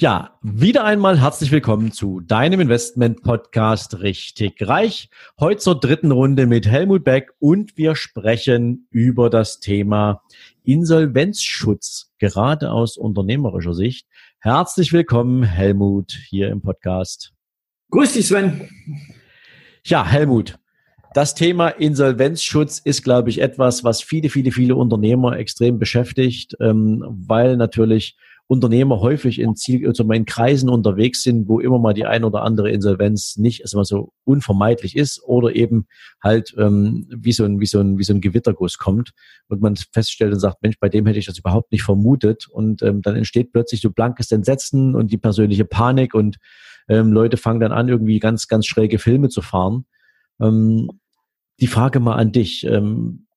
Ja, wieder einmal herzlich willkommen zu deinem Investment Podcast Richtig Reich. Heute zur dritten Runde mit Helmut Beck und wir sprechen über das Thema Insolvenzschutz, gerade aus unternehmerischer Sicht. Herzlich willkommen, Helmut, hier im Podcast. Grüß dich, Sven. Ja, Helmut. Das Thema Insolvenzschutz ist, glaube ich, etwas, was viele, viele, viele Unternehmer extrem beschäftigt, ähm, weil natürlich Unternehmer häufig in Ziel, also in Kreisen unterwegs sind, wo immer mal die ein oder andere Insolvenz nicht also so unvermeidlich ist oder eben halt ähm, wie so ein wie so ein wie so ein Gewitterguss kommt und man feststellt und sagt, Mensch, bei dem hätte ich das überhaupt nicht vermutet und ähm, dann entsteht plötzlich so blankes Entsetzen und die persönliche Panik und ähm, Leute fangen dann an irgendwie ganz ganz schräge Filme zu fahren. Ähm, die Frage mal an dich. Ähm,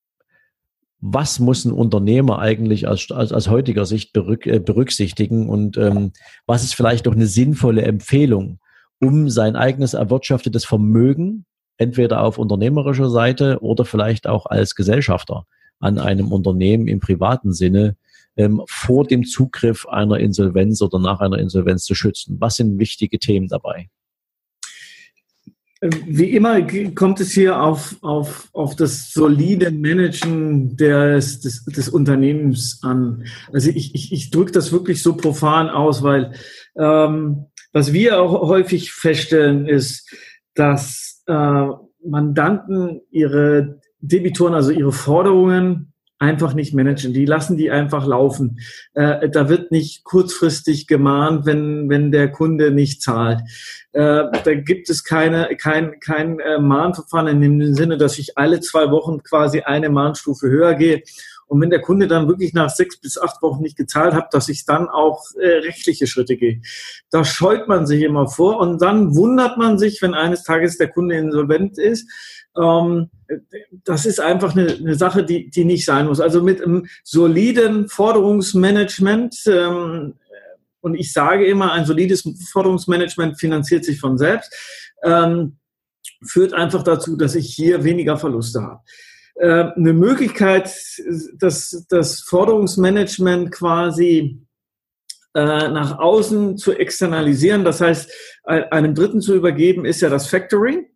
was muss ein Unternehmer eigentlich aus, aus, aus heutiger Sicht berück, äh, berücksichtigen und ähm, was ist vielleicht auch eine sinnvolle Empfehlung, um sein eigenes erwirtschaftetes Vermögen entweder auf unternehmerischer Seite oder vielleicht auch als Gesellschafter an einem Unternehmen im privaten Sinne ähm, vor dem Zugriff einer Insolvenz oder nach einer Insolvenz zu schützen. Was sind wichtige Themen dabei? Wie immer kommt es hier auf, auf, auf das solide Managen des, des, des Unternehmens an. Also ich, ich, ich drücke das wirklich so profan aus, weil ähm, was wir auch häufig feststellen, ist, dass äh, Mandanten ihre Debitoren, also ihre Forderungen einfach nicht managen. Die lassen die einfach laufen. Äh, da wird nicht kurzfristig gemahnt, wenn, wenn der Kunde nicht zahlt. Äh, da gibt es keine, kein, kein äh, Mahnverfahren in dem Sinne, dass ich alle zwei Wochen quasi eine Mahnstufe höher gehe. Und wenn der Kunde dann wirklich nach sechs bis acht Wochen nicht gezahlt hat, dass ich dann auch äh, rechtliche Schritte gehe. Da scheut man sich immer vor und dann wundert man sich, wenn eines Tages der Kunde insolvent ist, ähm, das ist einfach eine, eine, Sache, die, die nicht sein muss. Also mit einem soliden Forderungsmanagement, ähm, und ich sage immer, ein solides Forderungsmanagement finanziert sich von selbst, ähm, führt einfach dazu, dass ich hier weniger Verluste habe. Äh, eine Möglichkeit, das, das Forderungsmanagement quasi äh, nach außen zu externalisieren, das heißt, einem Dritten zu übergeben, ist ja das Factoring.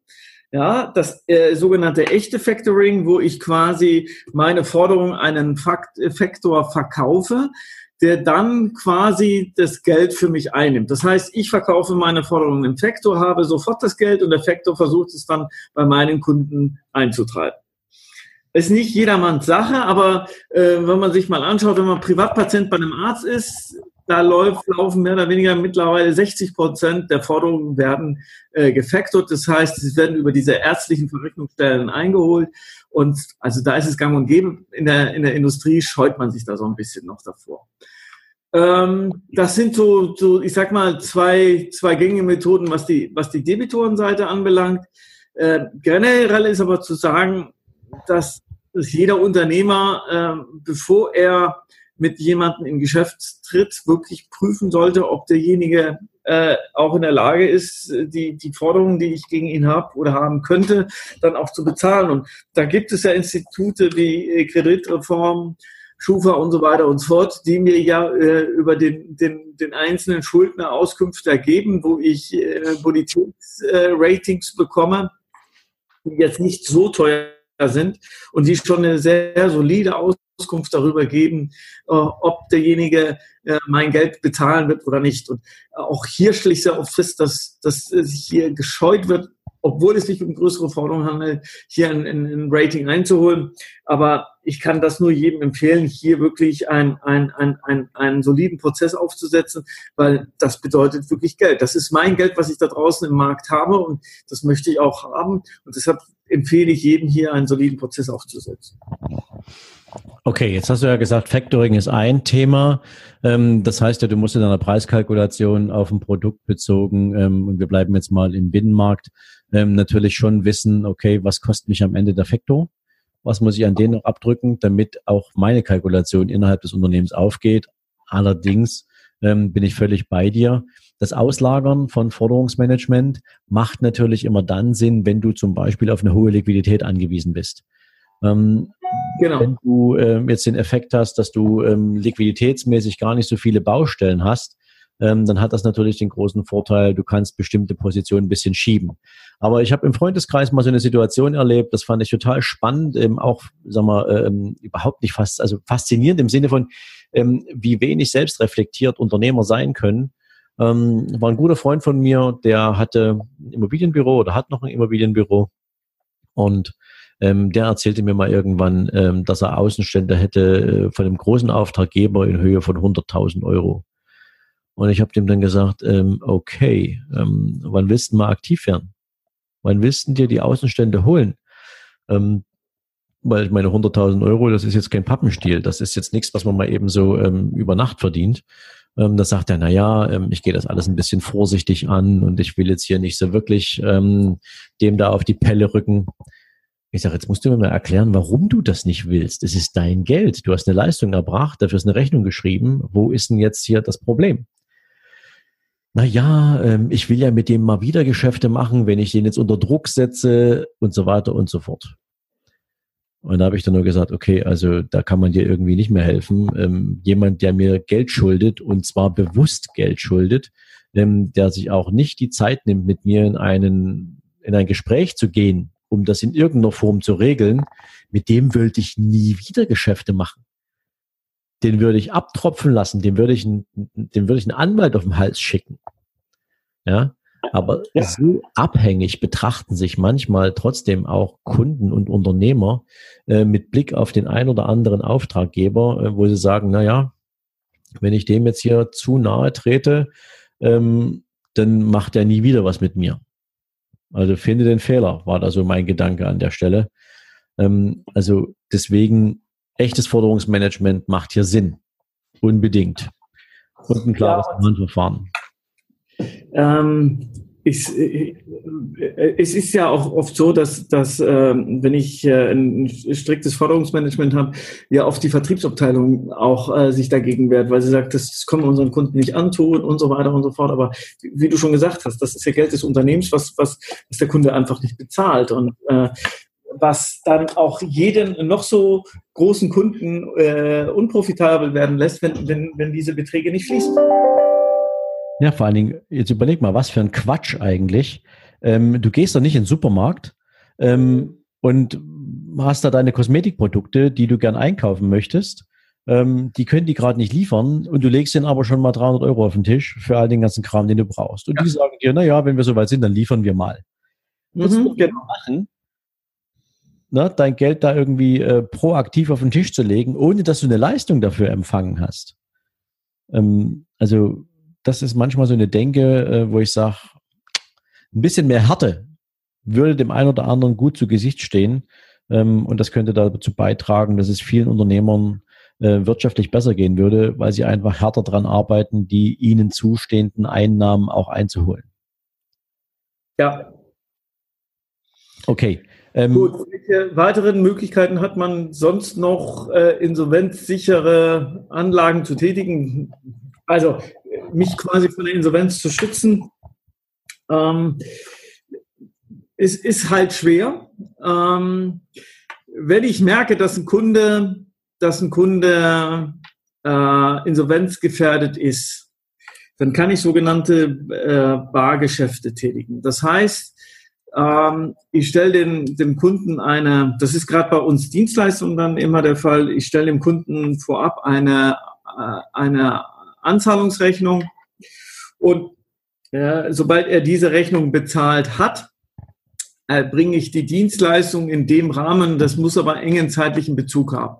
Ja, das äh, sogenannte echte Factoring, wo ich quasi meine Forderung einen Fakt Faktor verkaufe, der dann quasi das Geld für mich einnimmt. Das heißt, ich verkaufe meine Forderung im Faktor, habe sofort das Geld und der Faktor versucht es dann bei meinen Kunden einzutreiben. Ist nicht jedermanns Sache, aber äh, wenn man sich mal anschaut, wenn man Privatpatient bei einem Arzt ist, da läuft, laufen mehr oder weniger mittlerweile 60 Prozent der Forderungen werden äh, gefactort. Das heißt, sie werden über diese ärztlichen Verrechnungsstellen eingeholt. Und also da ist es gang und gäbe. In der, in der Industrie scheut man sich da so ein bisschen noch davor. Ähm, das sind so, so, ich sag mal, zwei, zwei gängige Methoden, was die, was die Debitorenseite anbelangt. Äh, generell ist aber zu sagen, dass, dass jeder Unternehmer, äh, bevor er mit jemandem in Geschäft tritt, wirklich prüfen sollte, ob derjenige äh, auch in der Lage ist, die, die Forderungen, die ich gegen ihn habe oder haben könnte, dann auch zu bezahlen. Und da gibt es ja Institute wie äh, Kreditreform, Schufa und so weiter und so fort, die mir ja äh, über den, den, den einzelnen Schuldner Auskünfte ergeben, wo ich äh, Bonitätsratings äh, bekomme, die jetzt nicht so teuer sind und die schon eine sehr solide Aus Auskunft darüber geben, äh, ob derjenige äh, mein Geld bezahlen wird oder nicht. Und auch hier ich sehr oft fest, dass, dass sich hier gescheut wird, obwohl es sich um größere Forderungen handelt, hier ein, ein, Rating einzuholen. Aber ich kann das nur jedem empfehlen, hier wirklich ein, ein, ein, ein, einen soliden Prozess aufzusetzen, weil das bedeutet wirklich Geld. Das ist mein Geld, was ich da draußen im Markt habe und das möchte ich auch haben. Und deshalb empfehle ich jedem hier einen soliden Prozess aufzusetzen. Okay, jetzt hast du ja gesagt, Factoring ist ein Thema. Ähm, das heißt ja, du musst in deiner Preiskalkulation auf ein Produkt bezogen, ähm, und wir bleiben jetzt mal im Binnenmarkt, ähm, natürlich schon wissen, okay, was kostet mich am Ende der Faktor? was muss ich an denen noch abdrücken, damit auch meine Kalkulation innerhalb des Unternehmens aufgeht. Allerdings bin ich völlig bei dir. Das Auslagern von Forderungsmanagement macht natürlich immer dann Sinn, wenn du zum Beispiel auf eine hohe Liquidität angewiesen bist. Genau. Wenn du ähm, jetzt den Effekt hast, dass du ähm, liquiditätsmäßig gar nicht so viele Baustellen hast, ähm, dann hat das natürlich den großen Vorteil, du kannst bestimmte Positionen ein bisschen schieben. Aber ich habe im Freundeskreis mal so eine Situation erlebt, das fand ich total spannend, ähm, auch, sag mal, ähm, überhaupt nicht fast, also faszinierend im Sinne von, ähm, wie wenig selbstreflektiert Unternehmer sein können. Ähm, war ein guter Freund von mir, der hatte ein Immobilienbüro oder hat noch ein Immobilienbüro und ähm, der erzählte mir mal irgendwann, ähm, dass er Außenstände hätte äh, von einem großen Auftraggeber in Höhe von 100.000 Euro. Und ich habe dem dann gesagt, ähm, okay, ähm, wann willst du mal aktiv werden? Wann willst du dir die Außenstände holen? Ähm, weil ich meine 100.000 Euro, das ist jetzt kein Pappenstiel, das ist jetzt nichts, was man mal eben so ähm, über Nacht verdient. Ähm, da sagt er, na ja, ähm, ich gehe das alles ein bisschen vorsichtig an und ich will jetzt hier nicht so wirklich ähm, dem da auf die Pelle rücken. Ich sage, jetzt musst du mir mal erklären, warum du das nicht willst. Es ist dein Geld. Du hast eine Leistung erbracht, dafür ist eine Rechnung geschrieben. Wo ist denn jetzt hier das Problem? na ja, ähm, ich will ja mit dem mal wieder Geschäfte machen, wenn ich den jetzt unter Druck setze und so weiter und so fort. Und da habe ich dann nur gesagt, okay, also da kann man dir irgendwie nicht mehr helfen. Ähm, jemand, der mir Geld schuldet und zwar bewusst Geld schuldet, ähm, der sich auch nicht die Zeit nimmt, mit mir in einen in ein Gespräch zu gehen, um das in irgendeiner Form zu regeln, mit dem würde ich nie wieder Geschäfte machen den würde ich abtropfen lassen, dem würde ich, einen, dem würde ich einen Anwalt auf den Hals schicken. Ja, aber ja. so abhängig betrachten sich manchmal trotzdem auch Kunden und Unternehmer äh, mit Blick auf den ein oder anderen Auftraggeber, äh, wo sie sagen, na ja, wenn ich dem jetzt hier zu nahe trete, ähm, dann macht er nie wieder was mit mir. Also finde den Fehler, war da so mein Gedanke an der Stelle. Ähm, also deswegen echtes Forderungsmanagement macht hier Sinn. Unbedingt. Und ein klares ja. Verfahren. Ähm, ich, äh, es ist ja auch oft so, dass, dass äh, wenn ich äh, ein striktes Forderungsmanagement habe, ja oft die Vertriebsabteilung auch äh, sich dagegen wehrt, weil sie sagt, das, können wir unseren Kunden nicht antun und so weiter und so fort. Aber wie du schon gesagt hast, das ist ja Geld des Unternehmens, was, was, was der Kunde einfach nicht bezahlt. Und äh, was dann auch jeden noch so großen Kunden äh, unprofitabel werden lässt, wenn, wenn, wenn diese Beträge nicht fließen. Ja, vor allen Dingen, jetzt überleg mal, was für ein Quatsch eigentlich. Ähm, du gehst doch nicht in den Supermarkt ähm, und hast da deine Kosmetikprodukte, die du gern einkaufen möchtest. Ähm, die können die gerade nicht liefern und du legst denen aber schon mal 300 Euro auf den Tisch für all den ganzen Kram, den du brauchst. Und ja. die sagen dir, na ja, wenn wir soweit sind, dann liefern wir mal. Mhm, genau. machen, ne, dein Geld da irgendwie äh, proaktiv auf den Tisch zu legen, ohne dass du eine Leistung dafür empfangen hast. Ähm, also das ist manchmal so eine Denke, äh, wo ich sage, ein bisschen mehr Härte würde dem einen oder anderen gut zu Gesicht stehen. Ähm, und das könnte dazu beitragen, dass es vielen Unternehmern äh, wirtschaftlich besser gehen würde, weil sie einfach härter daran arbeiten, die ihnen zustehenden Einnahmen auch einzuholen. Ja. Okay. Ähm, Gut, welche weiteren Möglichkeiten hat man sonst noch, äh, insolvenzsichere Anlagen zu tätigen? Also mich quasi von der Insolvenz zu schützen. Ähm, es ist halt schwer. Ähm, wenn ich merke, dass ein Kunde, dass ein Kunde äh, insolvenzgefährdet ist, dann kann ich sogenannte äh, Bargeschäfte tätigen. Das heißt, ähm, ich stelle dem, dem Kunden eine, das ist gerade bei uns Dienstleistungen dann immer der Fall, ich stelle dem Kunden vorab eine, äh, eine Anzahlungsrechnung und äh, sobald er diese Rechnung bezahlt hat, äh, bringe ich die Dienstleistung in dem Rahmen, das muss aber engen zeitlichen Bezug haben.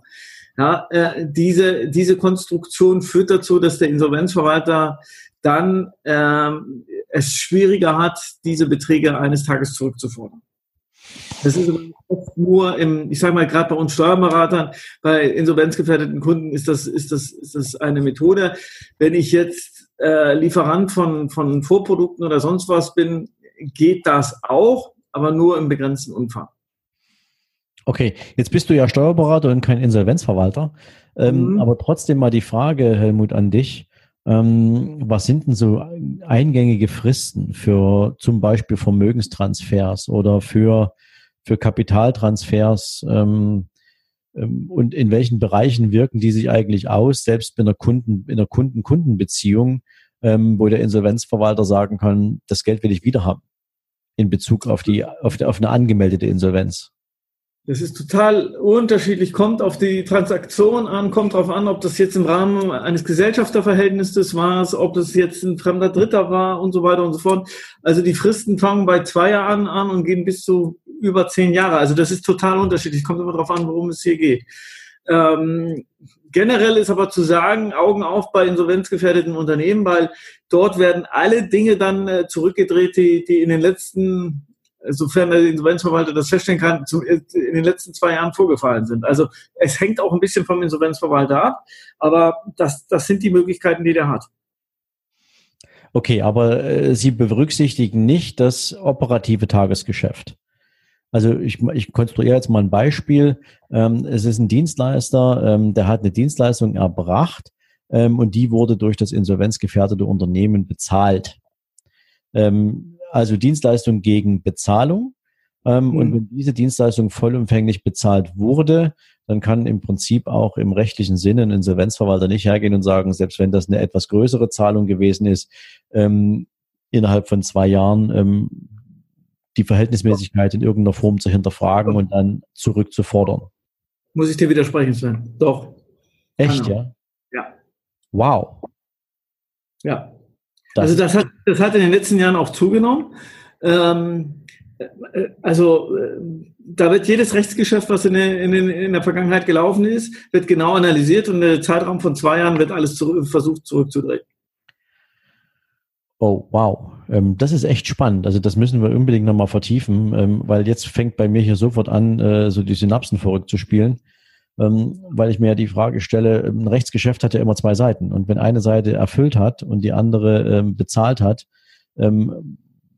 Ja, äh, diese, diese Konstruktion führt dazu, dass der Insolvenzverwalter dann ähm, es schwieriger hat, diese Beträge eines Tages zurückzufordern. Das ist oft nur im, ich sage mal, gerade bei uns Steuerberatern, bei insolvenzgefährdeten Kunden ist das, ist das, ist das eine Methode. Wenn ich jetzt äh, Lieferant von, von Vorprodukten oder sonst was bin, geht das auch, aber nur im begrenzten Umfang. Okay, jetzt bist du ja Steuerberater und kein Insolvenzverwalter. Ähm, mhm. Aber trotzdem mal die Frage, Helmut, an dich. Ähm, was sind denn so eingängige Fristen für zum Beispiel Vermögenstransfers oder für, für Kapitaltransfers? Ähm, ähm, und in welchen Bereichen wirken die sich eigentlich aus, selbst in einer Kunden, in einer Kunden-Kunden-Beziehung, ähm, wo der Insolvenzverwalter sagen kann, das Geld will ich wieder haben in Bezug auf die, auf, die, auf eine angemeldete Insolvenz? Das ist total unterschiedlich, kommt auf die Transaktion an, kommt darauf an, ob das jetzt im Rahmen eines Gesellschafterverhältnisses war, ob das jetzt ein fremder Dritter war und so weiter und so fort. Also die Fristen fangen bei zwei Jahren an und gehen bis zu über zehn Jahre. Also das ist total unterschiedlich, kommt immer darauf an, worum es hier geht. Ähm, generell ist aber zu sagen, Augen auf bei insolvenzgefährdeten Unternehmen, weil dort werden alle Dinge dann äh, zurückgedreht, die, die in den letzten sofern der Insolvenzverwalter das feststellen kann, in den letzten zwei Jahren vorgefallen sind. Also es hängt auch ein bisschen vom Insolvenzverwalter ab, aber das, das sind die Möglichkeiten, die der hat. Okay, aber äh, Sie berücksichtigen nicht das operative Tagesgeschäft. Also ich, ich konstruiere jetzt mal ein Beispiel. Ähm, es ist ein Dienstleister, ähm, der hat eine Dienstleistung erbracht ähm, und die wurde durch das insolvenzgefährdete Unternehmen bezahlt. Ähm, also Dienstleistung gegen Bezahlung. Ähm, mhm. Und wenn diese Dienstleistung vollumfänglich bezahlt wurde, dann kann im Prinzip auch im rechtlichen Sinne ein Insolvenzverwalter nicht hergehen und sagen, selbst wenn das eine etwas größere Zahlung gewesen ist, ähm, innerhalb von zwei Jahren ähm, die Verhältnismäßigkeit in irgendeiner Form zu hinterfragen und dann zurückzufordern. Muss ich dir widersprechen, Sven? Doch. Echt, ja? Ja. Wow. Ja. Das also das hat, das hat in den letzten Jahren auch zugenommen. Ähm, äh, also äh, da wird jedes Rechtsgeschäft, was in der, in, in der, Vergangenheit gelaufen ist, wird genau analysiert und im Zeitraum von zwei Jahren wird alles zurück, versucht zurückzudrehen. Oh, wow. Ähm, das ist echt spannend. Also das müssen wir unbedingt nochmal vertiefen, ähm, weil jetzt fängt bei mir hier sofort an, äh, so die Synapsen verrückt zu spielen ähm, weil ich mir ja die Frage stelle, ein Rechtsgeschäft hat ja immer zwei Seiten. Und wenn eine Seite erfüllt hat und die andere bezahlt hat,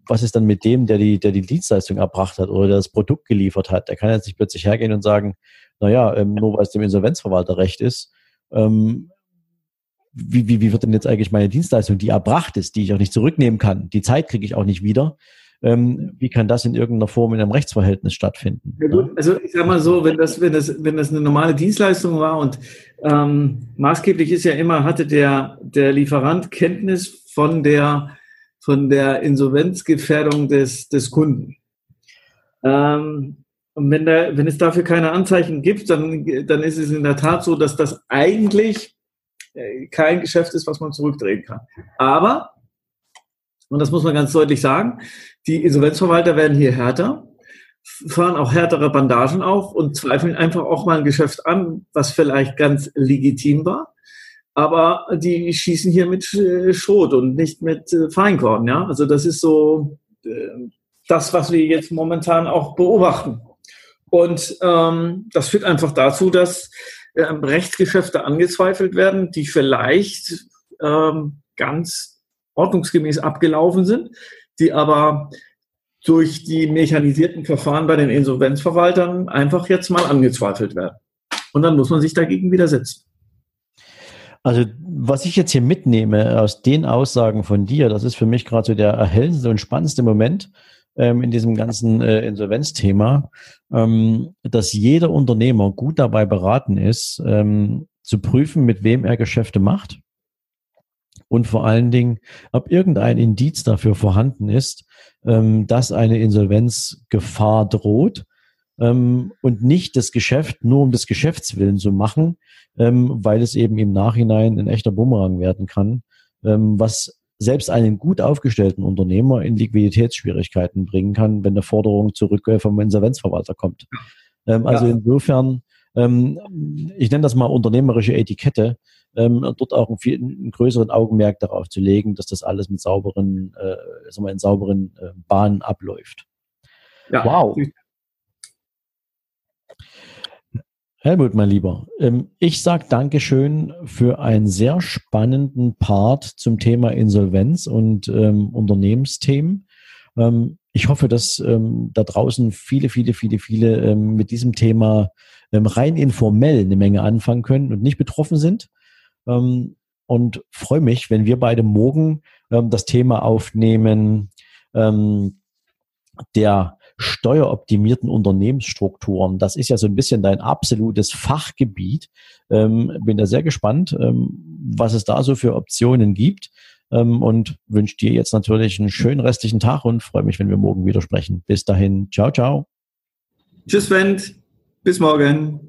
was ist dann mit dem, der die, der die Dienstleistung erbracht hat oder das Produkt geliefert hat? Der kann jetzt nicht plötzlich hergehen und sagen, naja, ähm, nur weil es dem Insolvenzverwalter recht ist, ähm, wie, wie, wie wird denn jetzt eigentlich meine Dienstleistung, die erbracht ist, die ich auch nicht zurücknehmen kann, die Zeit kriege ich auch nicht wieder, ähm, wie kann das in irgendeiner Form in einem Rechtsverhältnis stattfinden? Ja, gut, also ich sage mal so, wenn das, wenn das, wenn das eine normale Dienstleistung war und ähm, maßgeblich ist ja immer, hatte der, der Lieferant Kenntnis von der, von der Insolvenzgefährdung des, des Kunden. Ähm, und wenn, da, wenn es dafür keine Anzeichen gibt, dann, dann ist es in der Tat so, dass das eigentlich kein Geschäft ist, was man zurückdrehen kann. Aber und das muss man ganz deutlich sagen, die Insolvenzverwalter werden hier härter, fahren auch härtere Bandagen auf und zweifeln einfach auch mal ein Geschäft an, was vielleicht ganz legitim war. Aber die schießen hier mit äh, Schrot und nicht mit äh, Feinkorn. Ja? Also das ist so äh, das, was wir jetzt momentan auch beobachten. Und ähm, das führt einfach dazu, dass ähm, Rechtsgeschäfte angezweifelt werden, die vielleicht ähm, ganz ordnungsgemäß abgelaufen sind, die aber durch die mechanisierten Verfahren bei den Insolvenzverwaltern einfach jetzt mal angezweifelt werden. Und dann muss man sich dagegen widersetzen. Also was ich jetzt hier mitnehme aus den Aussagen von dir, das ist für mich gerade so der erhellendste und spannendste Moment ähm, in diesem ganzen äh, Insolvenzthema, ähm, dass jeder Unternehmer gut dabei beraten ist, ähm, zu prüfen, mit wem er Geschäfte macht und vor allen Dingen, ob irgendein Indiz dafür vorhanden ist, ähm, dass eine Insolvenzgefahr droht ähm, und nicht das Geschäft nur um des Geschäftswillen zu machen, ähm, weil es eben im Nachhinein ein echter Bumerang werden kann, was selbst einen gut aufgestellten Unternehmer in Liquiditätsschwierigkeiten bringen kann, wenn eine Forderung zurück vom Insolvenzverwalter kommt. Ähm, also ja. insofern, ähm, ich nenne das mal unternehmerische Etikette, ähm, dort auch einen, viel, einen größeren Augenmerk darauf zu legen, dass das alles mit sauberen, äh, sagen wir, in sauberen äh, Bahnen abläuft. Ja. Wow. Helmut, mein Lieber, ähm, ich sage Dankeschön für einen sehr spannenden Part zum Thema Insolvenz und ähm, Unternehmensthemen. Ähm, ich hoffe, dass ähm, da draußen viele, viele, viele, viele ähm, mit diesem Thema ähm, rein informell eine Menge anfangen können und nicht betroffen sind. Und freue mich, wenn wir beide morgen das Thema aufnehmen der steueroptimierten Unternehmensstrukturen. Das ist ja so ein bisschen dein absolutes Fachgebiet. Ähm, bin da sehr gespannt, ähm, was es da so für Optionen gibt ähm, und wünsche dir jetzt natürlich einen schönen restlichen Tag und freue mich, wenn wir morgen wieder sprechen. Bis dahin, ciao, ciao. Tschüss, Wendt. Bis morgen.